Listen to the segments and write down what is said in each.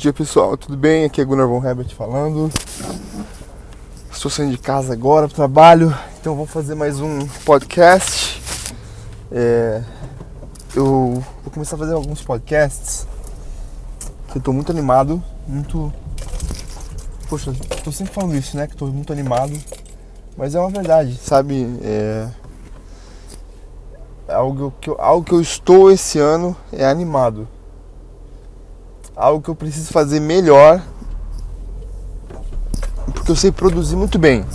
Dia pessoal, tudo bem? Aqui é Gunnar Von Herbert falando. Estou saindo de casa agora para o trabalho, então vamos fazer mais um podcast. É, eu vou começar a fazer alguns podcasts que eu estou muito animado, muito. Poxa, estou sempre falando isso, né? Que estou muito animado, mas é uma verdade, sabe? É, algo que eu, algo que eu estou esse ano é animado algo que eu preciso fazer melhor, porque eu sei produzir muito bem.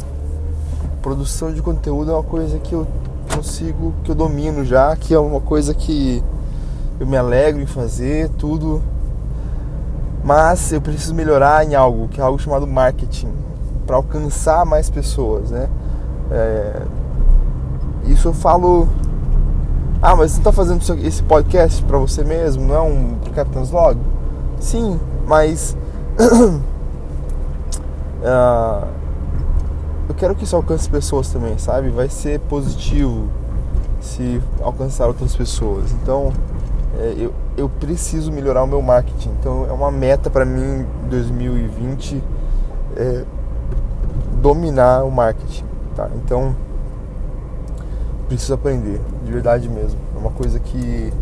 Produção de conteúdo é uma coisa que eu consigo, que eu domino já, que é uma coisa que eu me alegro em fazer, tudo. Mas eu preciso melhorar em algo, que é algo chamado marketing, para alcançar mais pessoas, né? É, isso eu falo. Ah, mas você está fazendo esse podcast para você mesmo, não é um Captain's Log? Sim, mas uh, eu quero que isso alcance pessoas também, sabe? Vai ser positivo se alcançar outras pessoas. Então, é, eu, eu preciso melhorar o meu marketing. Então, é uma meta para mim em 2020 é, dominar o marketing, tá? Então, preciso aprender, de verdade mesmo. É uma coisa que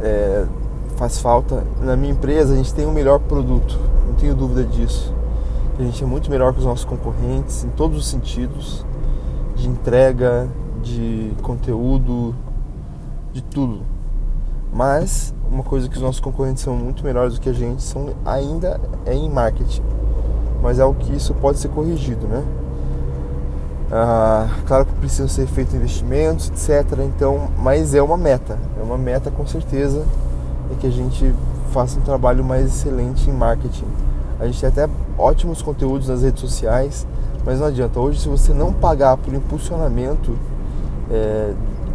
é, faz falta. Na minha empresa a gente tem o melhor produto, não tenho dúvida disso. A gente é muito melhor que os nossos concorrentes em todos os sentidos, de entrega, de conteúdo, de tudo. Mas uma coisa que os nossos concorrentes são muito melhores do que a gente são ainda é em marketing. Mas é o que isso pode ser corrigido, né? Ah, claro que precisam ser feitos investimentos, etc. Então, mas é uma meta, é uma meta com certeza é que a gente faça um trabalho mais excelente em marketing. A gente tem até ótimos conteúdos nas redes sociais, mas não adianta. Hoje, se você não pagar por impulsionamento é,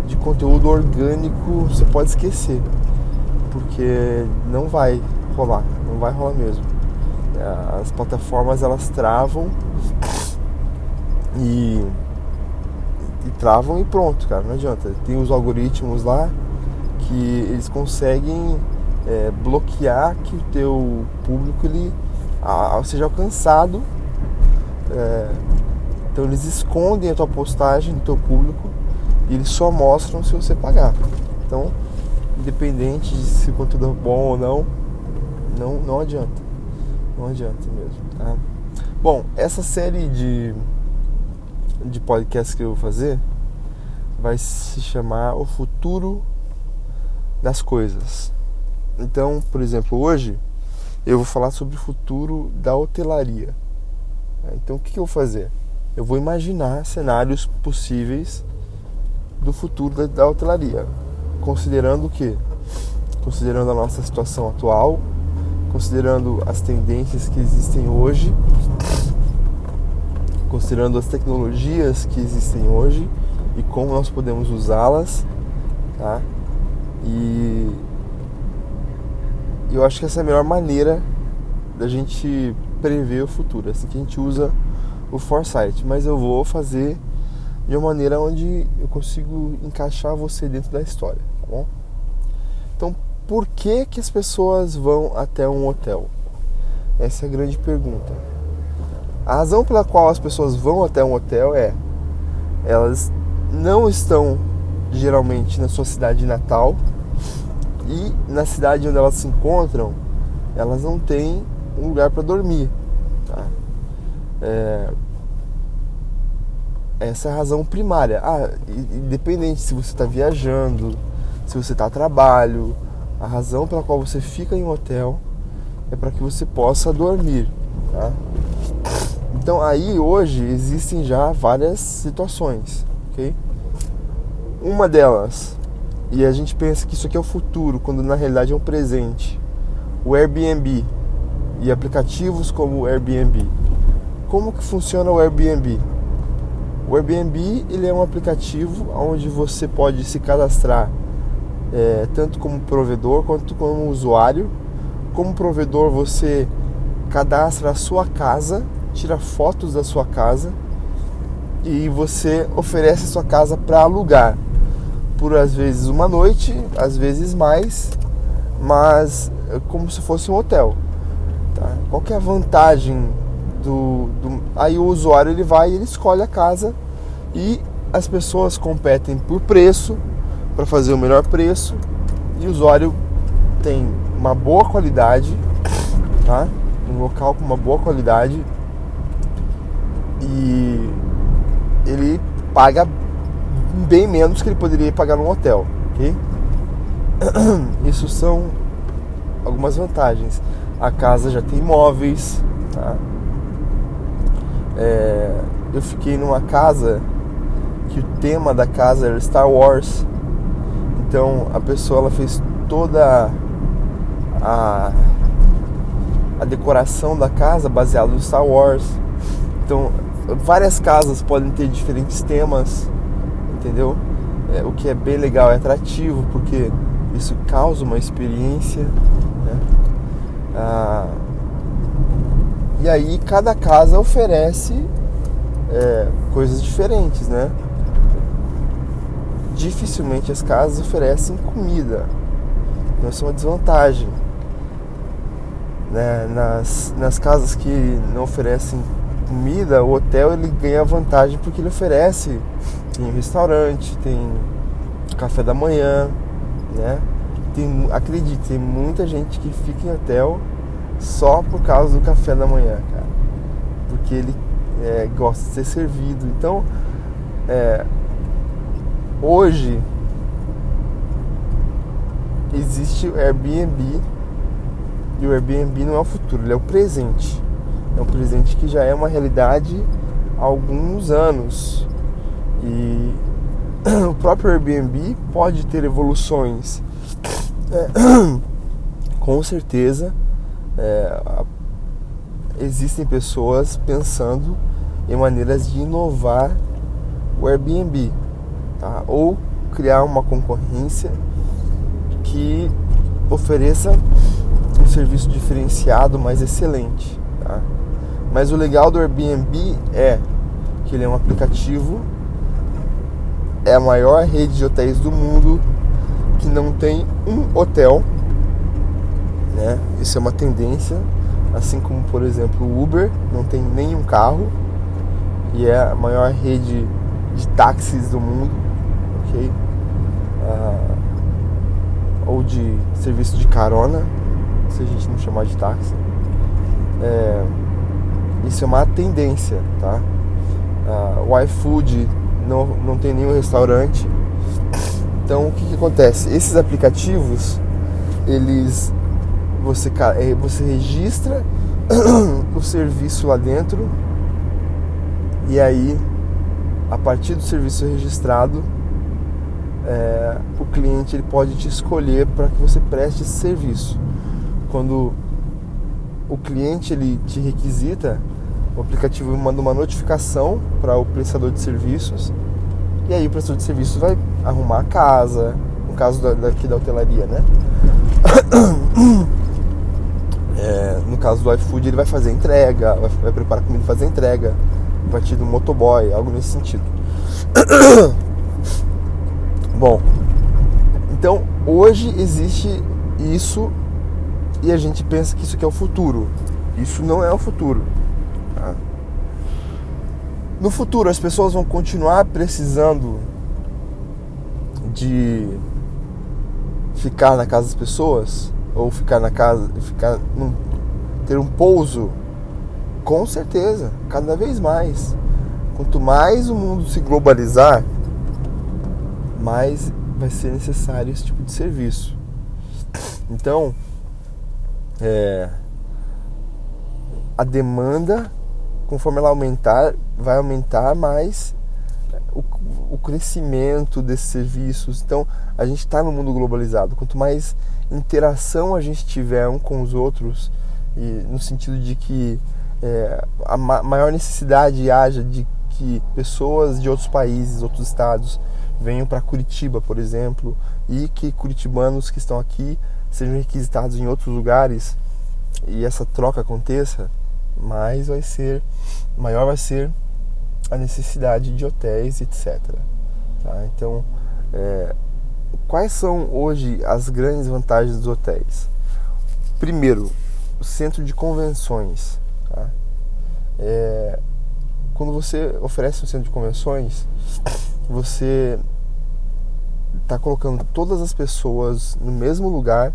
de conteúdo orgânico, você pode esquecer, porque não vai rolar, não vai rolar mesmo. É, as plataformas elas travam e, e travam e pronto, cara, não adianta. Tem os algoritmos lá que eles conseguem é, bloquear que o teu público ele a, seja alcançado. É, então eles escondem a tua postagem do teu público e eles só mostram se você pagar. Então, independente de se o conteúdo é bom ou não, não, não adianta. Não adianta mesmo. Tá? Bom, essa série de, de podcasts que eu vou fazer vai se chamar O Futuro das coisas. Então, por exemplo, hoje eu vou falar sobre o futuro da hotelaria. Então, o que eu vou fazer? Eu vou imaginar cenários possíveis do futuro da, da hotelaria, considerando o que? Considerando a nossa situação atual, considerando as tendências que existem hoje, considerando as tecnologias que existem hoje e como nós podemos usá-las, tá? E eu acho que essa é a melhor maneira da gente prever o futuro, assim que a gente usa o foresight, mas eu vou fazer de uma maneira onde eu consigo encaixar você dentro da história, tá bom? Então, por que que as pessoas vão até um hotel? Essa é a grande pergunta. A razão pela qual as pessoas vão até um hotel é elas não estão geralmente na sua cidade natal e na cidade onde elas se encontram, elas não têm um lugar para dormir. Tá? É... Essa é a razão primária. Ah, independente se você está viajando, se você está a trabalho, a razão pela qual você fica em um hotel é para que você possa dormir. Tá? Então aí hoje existem já várias situações, ok? Uma delas, e a gente pensa que isso aqui é o futuro, quando na realidade é um presente. O Airbnb e aplicativos como o Airbnb. Como que funciona o Airbnb? O Airbnb ele é um aplicativo onde você pode se cadastrar é, tanto como provedor quanto como usuário. Como provedor você cadastra a sua casa, tira fotos da sua casa e você oferece a sua casa para alugar por às vezes uma noite, às vezes mais, mas é como se fosse um hotel. Qual que é a vantagem do, do, Aí o usuário ele vai, ele escolhe a casa e as pessoas competem por preço para fazer o melhor preço e o usuário tem uma boa qualidade, tá? Um local com uma boa qualidade e ele paga bem menos que ele poderia pagar num hotel, ok? Isso são algumas vantagens. A casa já tem móveis, tá? É, eu fiquei numa casa que o tema da casa era Star Wars. Então a pessoa ela fez toda a, a decoração da casa baseada no Star Wars. Então várias casas podem ter diferentes temas, entendeu? É, o que é bem legal, é atrativo, porque isso causa uma experiência. Né? Ah, e aí cada casa oferece é, coisas diferentes, né? Dificilmente as casas oferecem comida. Então isso é uma desvantagem. Né? Nas, nas casas que não oferecem comida, o hotel ele ganha vantagem porque ele oferece tem restaurante, tem café da manhã, né? Tem, acredite, tem muita gente que fica em hotel só por causa do café da manhã, cara. Porque ele é, gosta de ser servido. Então, é, hoje existe o Airbnb e o Airbnb não é o futuro, ele é o presente. É um presente que já é uma realidade há alguns anos. E o próprio Airbnb pode ter evoluções. É, com certeza é, existem pessoas pensando em maneiras de inovar o Airbnb, tá? ou criar uma concorrência que ofereça um serviço diferenciado, mais excelente. Tá? Mas o legal do Airbnb é que ele é um aplicativo, é a maior rede de hotéis do mundo que não tem um hotel né? Isso é uma tendência, assim como por exemplo o Uber não tem nenhum carro e é a maior rede de táxis do mundo, ok? Ah, ou de serviço de carona, se a gente não chamar de táxi. É, isso é uma tendência, tá? Ah, o iFood não, não tem nenhum restaurante. Então o que, que acontece? Esses aplicativos eles você, é, você registra o serviço lá dentro e aí a partir do serviço registrado é, o cliente ele pode te escolher para que você preste esse serviço quando o cliente ele te requisita o aplicativo manda uma notificação para o prestador de serviços e aí o prestador de serviços vai arrumar a casa no caso daqui da hotelaria né É, no caso do iFood, ele vai fazer entrega, vai, vai preparar comida e fazer entrega a partir do motoboy, algo nesse sentido. Bom, então hoje existe isso e a gente pensa que isso aqui é o futuro. Isso não é o futuro. No futuro, as pessoas vão continuar precisando de ficar na casa das pessoas ou ficar na casa, ficar ter um pouso, com certeza, cada vez mais. Quanto mais o mundo se globalizar, mais vai ser necessário esse tipo de serviço. Então, é, a demanda, conforme ela aumentar, vai aumentar mais o, o crescimento desses serviços. Então, a gente está no mundo globalizado. Quanto mais interação a gente tiver um com os outros, e no sentido de que é, a ma maior necessidade haja de que pessoas de outros países, outros estados, venham para Curitiba, por exemplo, e que curitibanos que estão aqui sejam requisitados em outros lugares e essa troca aconteça, mais vai ser, maior vai ser a necessidade de hotéis, etc. Tá? Então, é, quais são hoje as grandes vantagens dos hotéis? Primeiro, centro de convenções. Tá? É, quando você oferece um centro de convenções, você está colocando todas as pessoas no mesmo lugar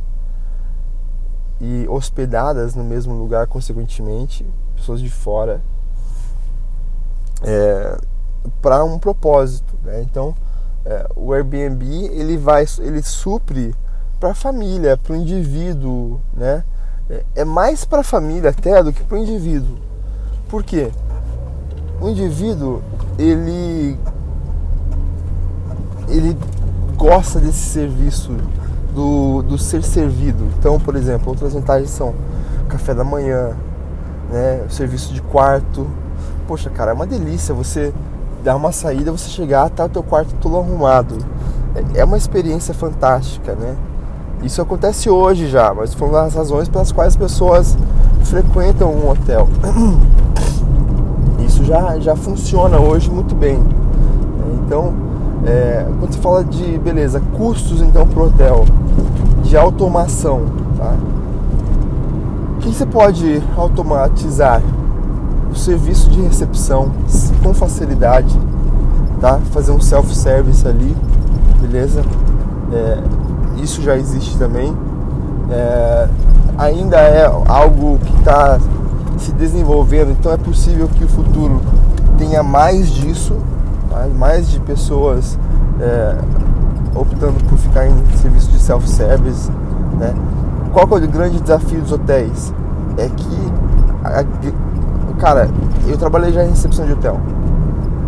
e hospedadas no mesmo lugar, consequentemente, pessoas de fora, é, para um propósito. Né? Então, é, o Airbnb ele vai, ele supre para a família, para o indivíduo, né? É, é mais para a família até do que para o indivíduo. Por quê? O indivíduo ele ele gosta desse serviço do, do ser servido. Então, por exemplo, outras vantagens são café da manhã, né, serviço de quarto. Poxa, cara, é uma delícia você dar uma saída, você chegar, tá o teu quarto todo arrumado. É, é uma experiência fantástica, né? Isso acontece hoje já, mas foi uma das razões pelas quais as pessoas frequentam um hotel. Isso já, já funciona hoje muito bem. Então, é, quando você fala de, beleza, custos então para o hotel, de automação, tá? O que você pode automatizar? O serviço de recepção com facilidade, tá? Fazer um self-service ali, beleza? É, isso já existe também. É, ainda é algo que está se desenvolvendo, então é possível que o futuro tenha mais disso, tá? mais de pessoas é, optando por ficar em serviço de self-service. Né? Qual é o grande desafio dos hotéis? É que, a, cara, eu trabalhei já em recepção de hotel.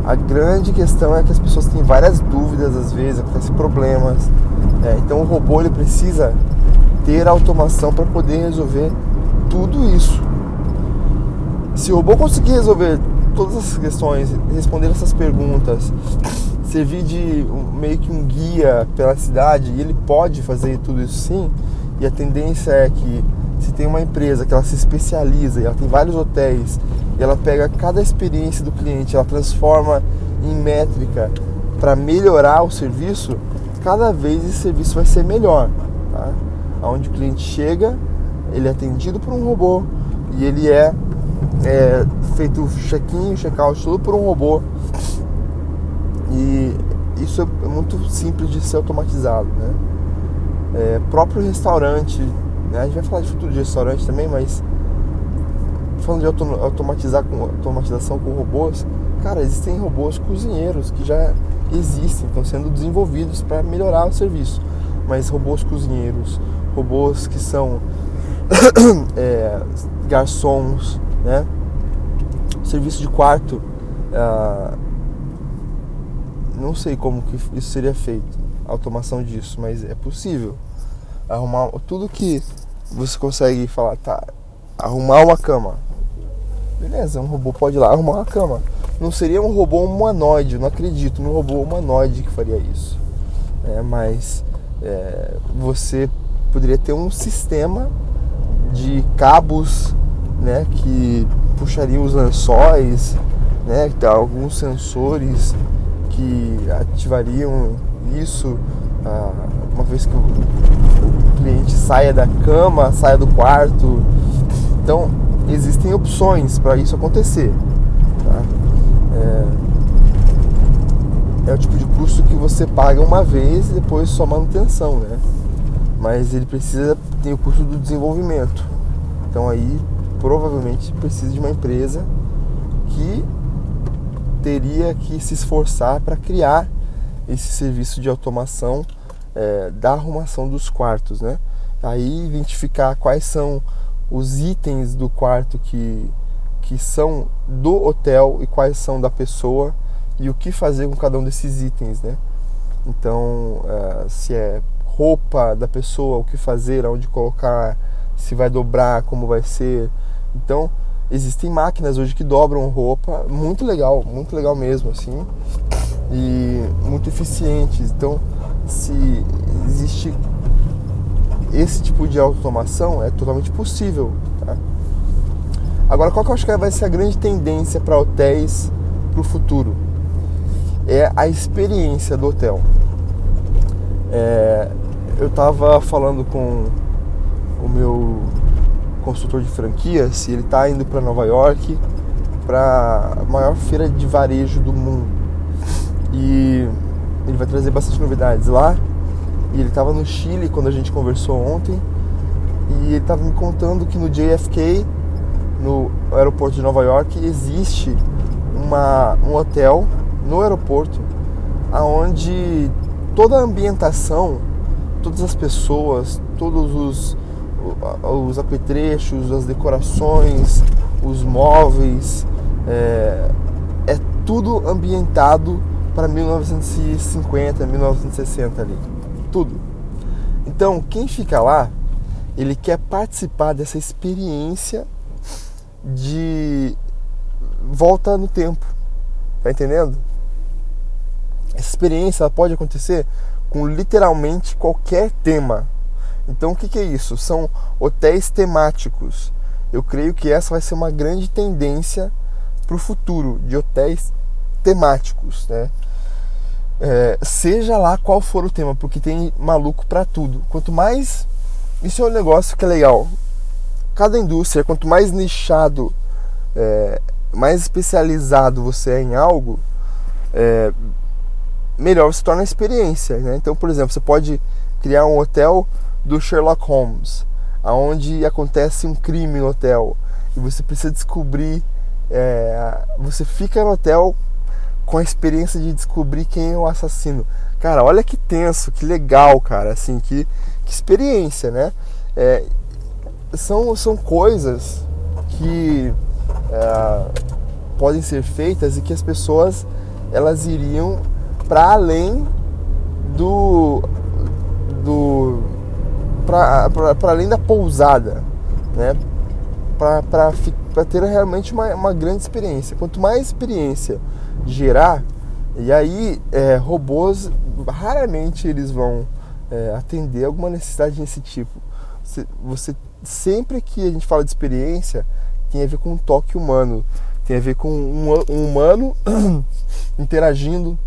A grande questão é que as pessoas têm várias dúvidas às vezes, acontecem problemas. É, então o robô ele precisa ter automação para poder resolver tudo isso. Se o robô conseguir resolver todas essas questões, responder essas perguntas, servir de meio que um guia pela cidade, e ele pode fazer tudo isso sim, e a tendência é que se tem uma empresa que ela se especializa e ela tem vários hotéis e ela pega cada experiência do cliente, ela transforma em métrica para melhorar o serviço, cada vez esse serviço vai ser melhor. Tá? O cliente chega, ele é atendido por um robô e ele é, é feito check-in, check-out, tudo por um robô. E isso é muito simples de ser automatizado. Né? É, próprio restaurante, né? a gente vai falar de futuro de restaurante também, mas falando de auto, automatizar com automatização com robôs, cara, existem robôs cozinheiros que já existem, estão sendo desenvolvidos para melhorar o serviço. Mas robôs cozinheiros, robôs que são é, garçons, né? Serviço de quarto, ah, não sei como que isso seria feito, a automação disso, mas é possível. Arrumar tudo que você consegue falar, tá, arrumar uma cama, Beleza, um robô pode ir lá arrumar uma cama. Não seria um robô humanoide, não acredito num robô humanoide que faria isso. É, mas é, você poderia ter um sistema de cabos né, que puxariam os lençóis, né, alguns sensores que ativariam isso ah, uma vez que o cliente saia da cama, saia do quarto. Então existem opções para isso acontecer. Tá? É, é, o tipo de custo que você paga uma vez e depois só manutenção, né? Mas ele precisa ter o custo do desenvolvimento. Então aí provavelmente precisa de uma empresa que teria que se esforçar para criar esse serviço de automação é, da arrumação dos quartos, né? Aí identificar quais são os itens do quarto que, que são do hotel e quais são da pessoa e o que fazer com cada um desses itens, né? Então, uh, se é roupa da pessoa, o que fazer, aonde colocar, se vai dobrar, como vai ser. Então, existem máquinas hoje que dobram roupa, muito legal, muito legal mesmo, assim, e muito eficientes. Então, se existe esse tipo de automação é totalmente possível. Tá? Agora, qual que eu acho que vai ser a grande tendência para hotéis para o futuro? É a experiência do hotel. É, eu estava falando com o meu consultor de franquias ele está indo para Nova York para a maior feira de varejo do mundo. E ele vai trazer bastante novidades lá. E ele estava no Chile quando a gente conversou ontem. E ele estava me contando que no JFK, no aeroporto de Nova York, existe uma, um hotel no aeroporto aonde toda a ambientação, todas as pessoas, todos os, os apetrechos, as decorações, os móveis, é, é tudo ambientado para 1950, 1960 ali. Tudo. Então, quem fica lá, ele quer participar dessa experiência de volta no tempo. Tá entendendo? Essa experiência pode acontecer com literalmente qualquer tema. Então, o que, que é isso? São hotéis temáticos. Eu creio que essa vai ser uma grande tendência para o futuro de hotéis temáticos, né? É, seja lá qual for o tema, porque tem maluco para tudo. Quanto mais isso é um negócio que é legal. Cada indústria, quanto mais nichado, é, mais especializado você é em algo, é, melhor se torna a experiência. Né? Então, por exemplo, você pode criar um hotel do Sherlock Holmes, aonde acontece um crime no hotel e você precisa descobrir é, você fica no hotel com a experiência de descobrir quem é o assassino. Cara, olha que tenso, que legal, cara, assim, que, que experiência, né? É, são, são coisas que é, podem ser feitas e que as pessoas elas iriam para além do do para além da pousada, né? para ter realmente uma, uma grande experiência. Quanto mais experiência gerar, e aí é, robôs raramente eles vão é, atender alguma necessidade desse tipo. Você, você, sempre que a gente fala de experiência tem a ver com um toque humano, tem a ver com um, um humano interagindo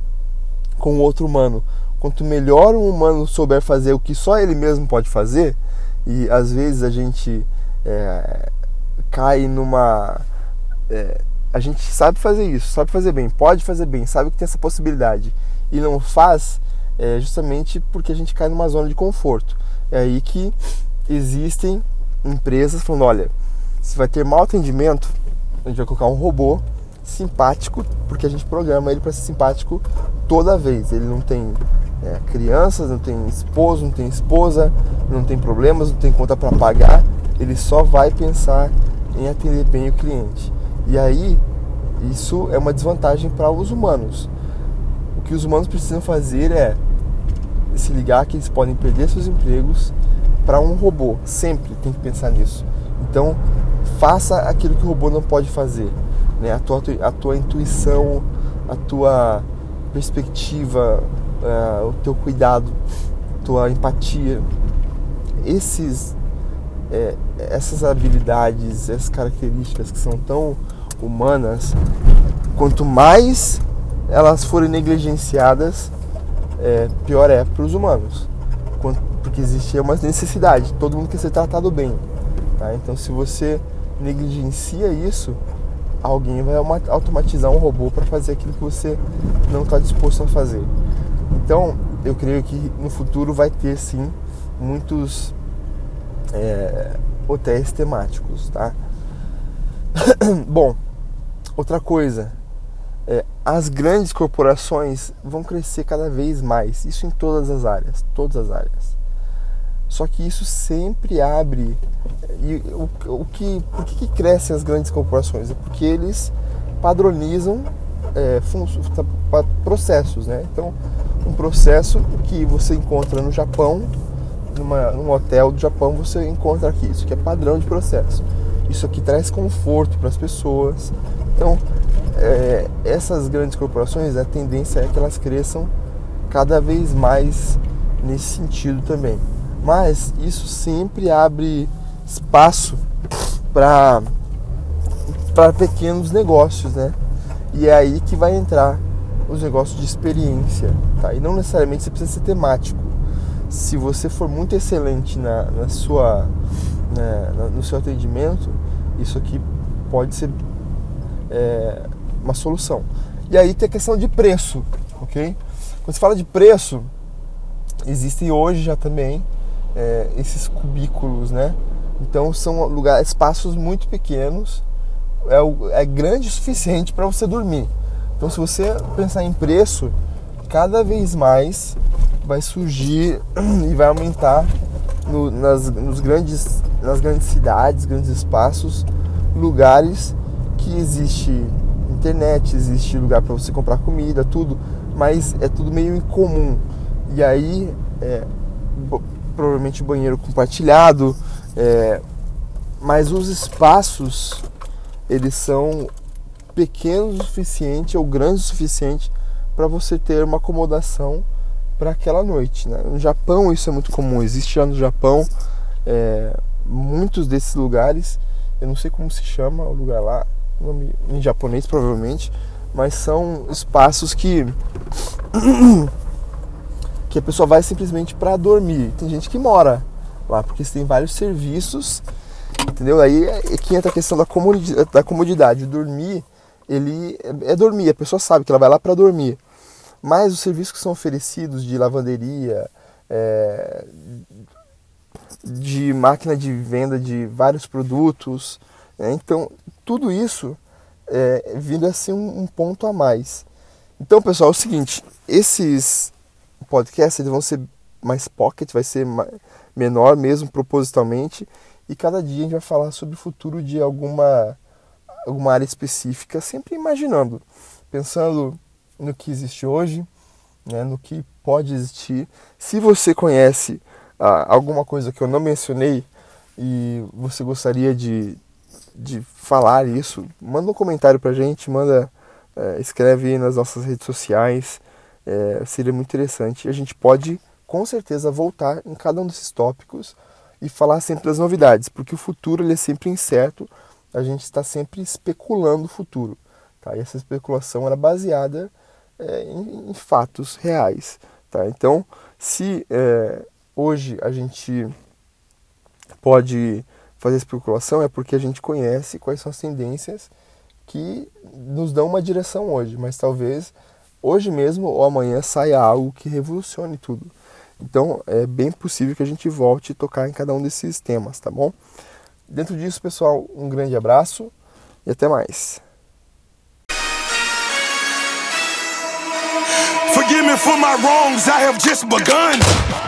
com outro humano. Quanto melhor um humano souber fazer o que só ele mesmo pode fazer, e às vezes a gente é, cai numa. É, a gente sabe fazer isso, sabe fazer bem, pode fazer bem, sabe que tem essa possibilidade e não faz, é justamente porque a gente cai numa zona de conforto. É aí que existem empresas falando: olha, se vai ter mau atendimento, a gente vai colocar um robô simpático, porque a gente programa ele para ser simpático toda vez. Ele não tem é, crianças, não tem esposo, não tem esposa, não tem problemas, não tem conta para pagar. Ele só vai pensar em atender bem o cliente. E aí, isso é uma desvantagem para os humanos. O que os humanos precisam fazer é se ligar que eles podem perder seus empregos para um robô. Sempre tem que pensar nisso. Então, faça aquilo que o robô não pode fazer. Né? A, tua, a tua intuição, a tua perspectiva, uh, o teu cuidado, tua empatia. Esses é, essas habilidades, essas características que são tão humanas, quanto mais elas forem negligenciadas, é, pior é para os humanos. Porque existe uma necessidade, todo mundo quer ser tratado bem. Tá? Então, se você negligencia isso, alguém vai automatizar um robô para fazer aquilo que você não está disposto a fazer. Então, eu creio que no futuro vai ter sim muitos é, hotéis temáticos, tá? Bom, outra coisa, é, as grandes corporações vão crescer cada vez mais, isso em todas as áreas, todas as áreas. Só que isso sempre abre. E o, o que, por que, que crescem as grandes corporações? É porque eles padronizam é, processos, né? Então, processo que você encontra no Japão numa, num hotel do Japão, você encontra aqui. Isso que é padrão de processo. Isso aqui traz conforto para as pessoas. Então, é, essas grandes corporações, a tendência é que elas cresçam cada vez mais nesse sentido também. Mas isso sempre abre espaço para para pequenos negócios, né? E é aí que vai entrar os negócios de experiência, tá? E não necessariamente você precisa ser temático se você for muito excelente na, na sua né, no seu atendimento, isso aqui pode ser é, uma solução. E aí tem a questão de preço, ok? Quando se fala de preço, existem hoje já também é, esses cubículos, né? Então são lugares, espaços muito pequenos, é, é grande o suficiente para você dormir. Então se você pensar em preço, cada vez mais vai surgir e vai aumentar no, nas, nos grandes, nas grandes cidades, grandes espaços, lugares que existe internet, existe lugar para você comprar comida, tudo, mas é tudo meio incomum. E aí, é, provavelmente banheiro compartilhado, é, mas os espaços eles são pequenos o suficiente ou grandes o suficiente para você ter uma acomodação para aquela noite. Né? No Japão isso é muito comum, existe já no Japão é, muitos desses lugares, eu não sei como se chama o lugar lá, nome em japonês provavelmente, mas são espaços que que a pessoa vai simplesmente para dormir. Tem gente que mora lá porque tem vários serviços, entendeu? Aí é que entra a questão da comodidade, da comodidade. Dormir, ele é, é dormir, a pessoa sabe que ela vai lá para dormir. Mas os serviços que são oferecidos de lavanderia, é, de máquina de venda de vários produtos, né? então tudo isso é, vindo a ser um, um, ponto a mais. Então, pessoal, é o seguinte: esses podcasts eles vão ser mais pocket, vai ser menor mesmo propositalmente, e cada dia a gente vai falar sobre o futuro de alguma, alguma área específica, sempre imaginando, pensando no que existe hoje, né, no que pode existir. Se você conhece ah, alguma coisa que eu não mencionei e você gostaria de, de falar isso, manda um comentário pra gente, manda, é, escreve nas nossas redes sociais, é, seria muito interessante. A gente pode com certeza voltar em cada um desses tópicos e falar sempre das novidades, porque o futuro ele é sempre incerto, a gente está sempre especulando o futuro. Tá? E essa especulação era baseada é, em, em, fatos reais. Tá? Então, se é, hoje a gente pode fazer especulação, é porque a gente conhece quais são as tendências que nos dão uma direção hoje, mas talvez hoje mesmo ou amanhã saia algo que revolucione tudo. Então é bem possível que a gente volte a tocar em cada um desses temas, tá bom? Dentro disso, pessoal, um grande abraço e até mais. Forgive me for my wrongs, I have just begun.